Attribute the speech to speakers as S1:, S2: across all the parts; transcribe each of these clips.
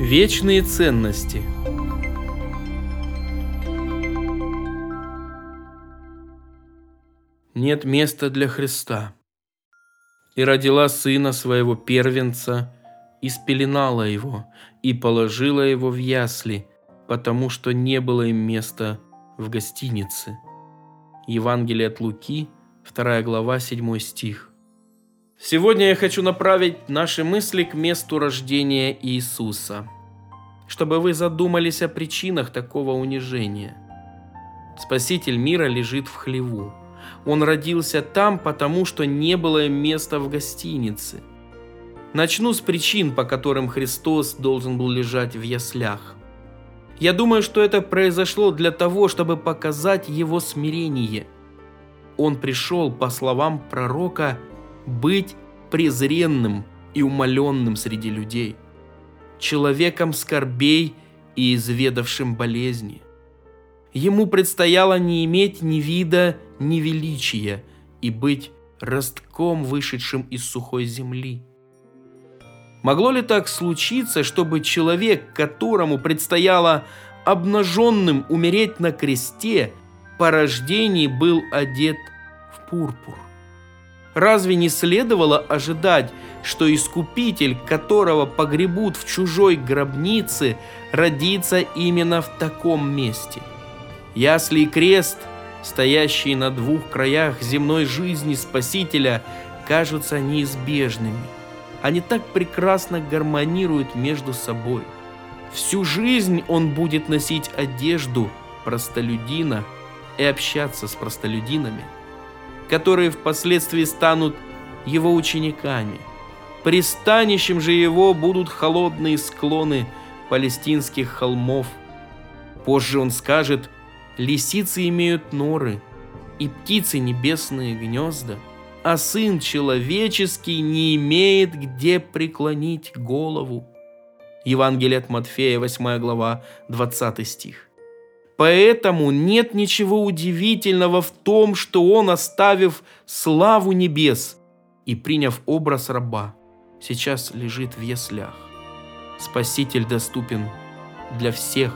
S1: Вечные ценности Нет места для Христа. И родила сына своего первенца, и спеленала его, и положила его в ясли, потому что не было им места в гостинице. Евангелие от Луки, 2 глава, 7 стих. Сегодня я хочу направить наши мысли к месту рождения Иисуса, чтобы вы задумались о причинах такого унижения. Спаситель мира лежит в хлеву. Он родился там, потому что не было места в гостинице. Начну с причин, по которым Христос должен был лежать в яслях. Я думаю, что это произошло для того, чтобы показать его смирение. Он пришел, по словам пророка, быть презренным и умоленным среди людей, человеком скорбей и изведавшим болезни. Ему предстояло не иметь ни вида, ни величия и быть ростком, вышедшим из сухой земли. Могло ли так случиться, чтобы человек, которому предстояло обнаженным умереть на кресте, по рождении был одет в пурпур? Разве не следовало ожидать, что искупитель, которого погребут в чужой гробнице, родится именно в таком месте? Ясли и крест, стоящие на двух краях земной жизни Спасителя, кажутся неизбежными. Они так прекрасно гармонируют между собой. Всю жизнь он будет носить одежду простолюдина и общаться с простолюдинами – которые впоследствии станут его учениками. Пристанищем же его будут холодные склоны палестинских холмов. Позже он скажет, лисицы имеют норы, и птицы небесные гнезда, а сын человеческий не имеет где преклонить голову. Евангелие от Матфея, 8 глава, 20 стих. Поэтому нет ничего удивительного в том, что он, оставив славу небес и приняв образ раба, сейчас лежит в яслях. Спаситель доступен для всех.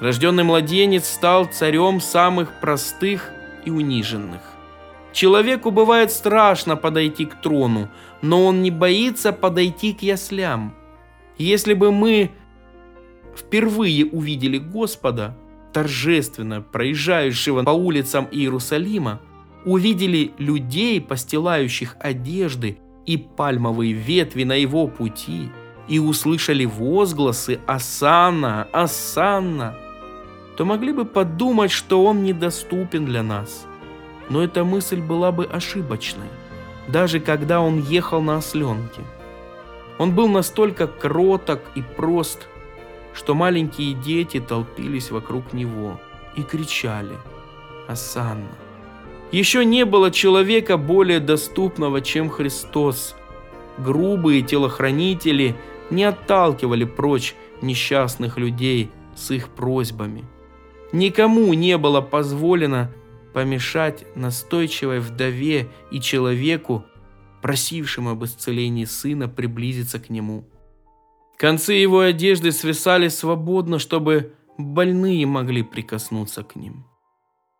S1: Рожденный младенец стал царем самых простых и униженных. Человеку бывает страшно подойти к трону, но он не боится подойти к яслям. Если бы мы впервые увидели Господа, торжественно проезжающего по улицам Иерусалима, увидели людей, постилающих одежды и пальмовые ветви на его пути, и услышали возгласы «Асанна! Асанна!», то могли бы подумать, что он недоступен для нас. Но эта мысль была бы ошибочной, даже когда он ехал на осленке. Он был настолько кроток и прост, что маленькие дети толпились вокруг него и кричали «Асанна!». Еще не было человека более доступного, чем Христос. Грубые телохранители не отталкивали прочь несчастных людей с их просьбами. Никому не было позволено помешать настойчивой вдове и человеку, просившему об исцелении сына, приблизиться к нему. Концы его одежды свисали свободно, чтобы больные могли прикоснуться к ним.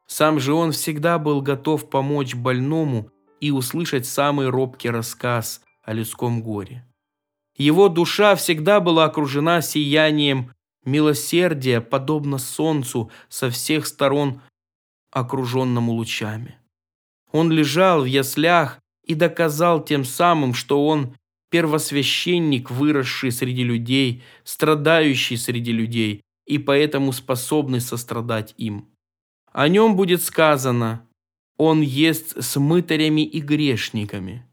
S1: Сам же он всегда был готов помочь больному и услышать самый робкий рассказ о людском горе. Его душа всегда была окружена сиянием милосердия, подобно солнцу со всех сторон окруженному лучами. Он лежал в яслях и доказал тем самым, что он первосвященник, выросший среди людей, страдающий среди людей и поэтому способный сострадать им. О нем будет сказано, он ест с мытарями и грешниками.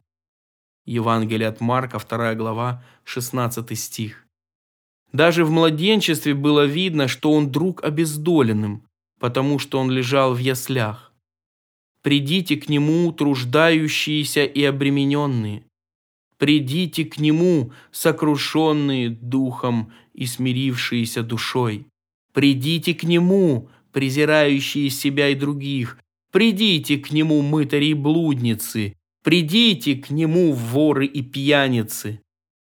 S1: Евангелие от Марка, 2 глава, 16 стих. Даже в младенчестве было видно, что он друг обездоленным, потому что он лежал в яслях. «Придите к нему, труждающиеся и обремененные, Придите к Нему, сокрушенные духом и смирившиеся душой. Придите к Нему, презирающие себя и других. Придите к Нему, мытари и блудницы. Придите к Нему, воры и пьяницы.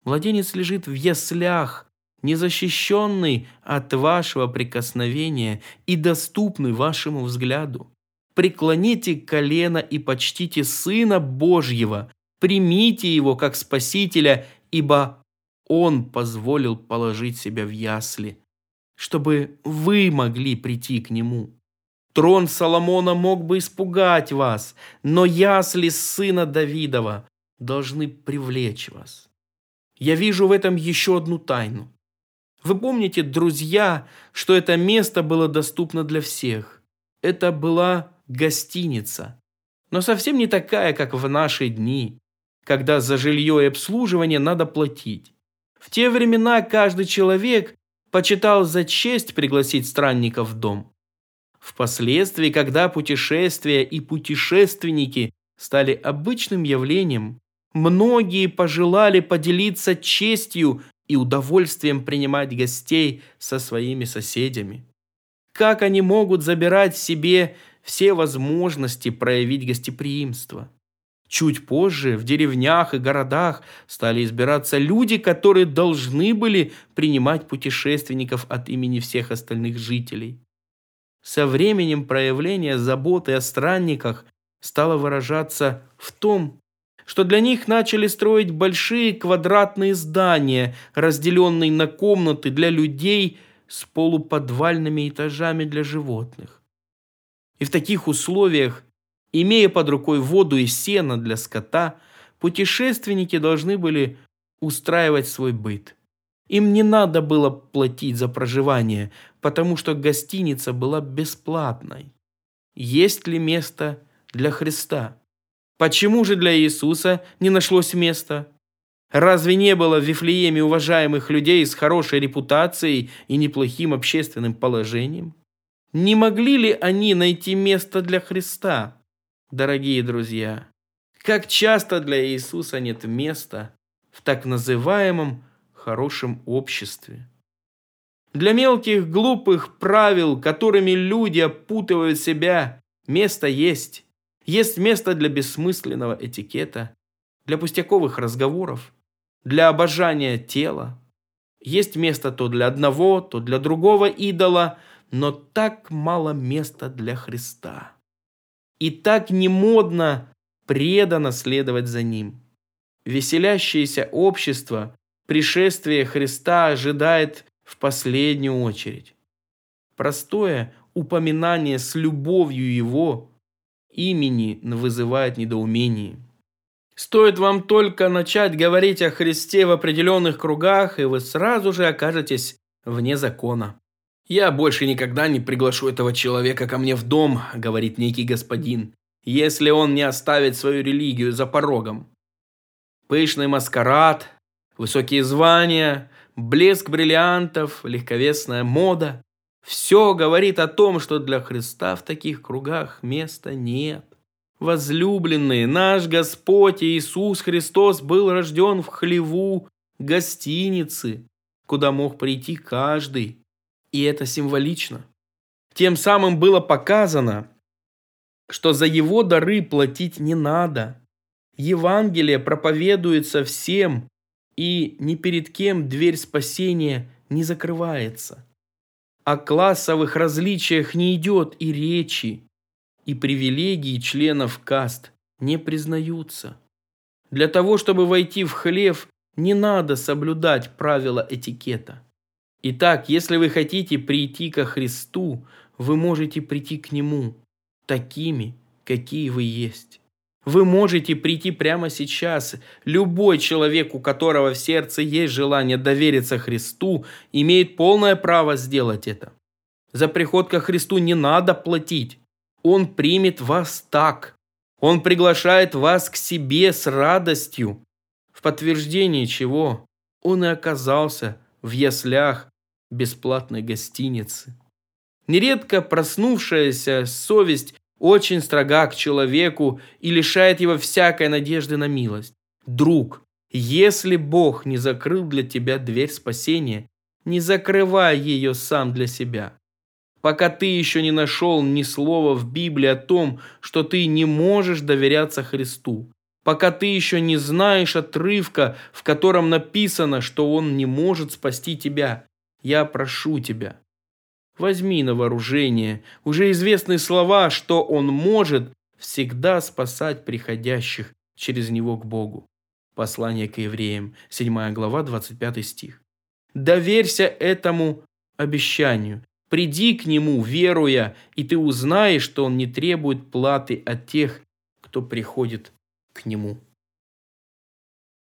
S1: Младенец лежит в яслях, незащищенный от вашего прикосновения и доступный вашему взгляду. Преклоните колено и почтите Сына Божьего, примите Его как Спасителя, ибо Он позволил положить себя в ясли, чтобы вы могли прийти к Нему. Трон Соломона мог бы испугать вас, но ясли сына Давидова должны привлечь вас. Я вижу в этом еще одну тайну. Вы помните, друзья, что это место было доступно для всех. Это была гостиница, но совсем не такая, как в наши дни, когда за жилье и обслуживание надо платить. В те времена каждый человек почитал за честь пригласить странника в дом. Впоследствии, когда путешествия и путешественники стали обычным явлением, многие пожелали поделиться честью и удовольствием принимать гостей со своими соседями. Как они могут забирать себе все возможности проявить гостеприимство? Чуть позже в деревнях и городах стали избираться люди, которые должны были принимать путешественников от имени всех остальных жителей. Со временем проявление заботы о странниках стало выражаться в том, что для них начали строить большие квадратные здания, разделенные на комнаты для людей с полуподвальными этажами для животных. И в таких условиях, имея под рукой воду и сено для скота, путешественники должны были устраивать свой быт. Им не надо было платить за проживание, потому что гостиница была бесплатной. Есть ли место для Христа? Почему же для Иисуса не нашлось места? Разве не было в Вифлееме уважаемых людей с хорошей репутацией и неплохим общественным положением? Не могли ли они найти место для Христа? Дорогие друзья, как часто для Иисуса нет места в так называемом хорошем обществе. Для мелких глупых правил, которыми люди опутывают себя, место есть. Есть место для бессмысленного этикета, для пустяковых разговоров, для обожания тела. Есть место то для одного, то для другого идола, но так мало места для Христа. И так не модно преданно следовать за Ним. Веселящееся общество пришествие Христа ожидает в последнюю очередь. Простое упоминание с любовью Его имени вызывает недоумение. Стоит вам только начать говорить о Христе в определенных кругах, и вы сразу же окажетесь вне закона. «Я больше никогда не приглашу этого человека ко мне в дом», – говорит некий господин, «если он не оставит свою религию за порогом». Пышный маскарад, высокие звания, блеск бриллиантов, легковесная мода. Все говорит о том, что для Христа в таких кругах места нет. Возлюбленные, наш Господь Иисус Христос был рожден в хлеву гостиницы, куда мог прийти каждый. И это символично. Тем самым было показано, что за его дары платить не надо. Евангелие проповедуется всем, и ни перед кем дверь спасения не закрывается. О классовых различиях не идет и речи, и привилегии членов каст не признаются. Для того, чтобы войти в хлев, не надо соблюдать правила этикета. Итак, если вы хотите прийти ко Христу, вы можете прийти к Нему такими, какие вы есть. Вы можете прийти прямо сейчас. Любой человек, у которого в сердце есть желание довериться Христу, имеет полное право сделать это. За приход ко Христу не надо платить. Он примет вас так. Он приглашает вас к себе с радостью. В подтверждение чего он и оказался в яслях бесплатной гостиницы. Нередко проснувшаяся совесть очень строга к человеку и лишает его всякой надежды на милость. Друг, если Бог не закрыл для тебя дверь спасения, не закрывай ее сам для себя. Пока ты еще не нашел ни слова в Библии о том, что ты не можешь доверяться Христу, пока ты еще не знаешь отрывка, в котором написано, что Он не может спасти тебя, я прошу тебя, возьми на вооружение уже известные слова, что Он может всегда спасать приходящих через Него к Богу. Послание к евреям, 7 глава, 25 стих. Доверься этому обещанию. Приди к Нему, веруя, и ты узнаешь, что Он не требует платы от тех, кто приходит к Нему.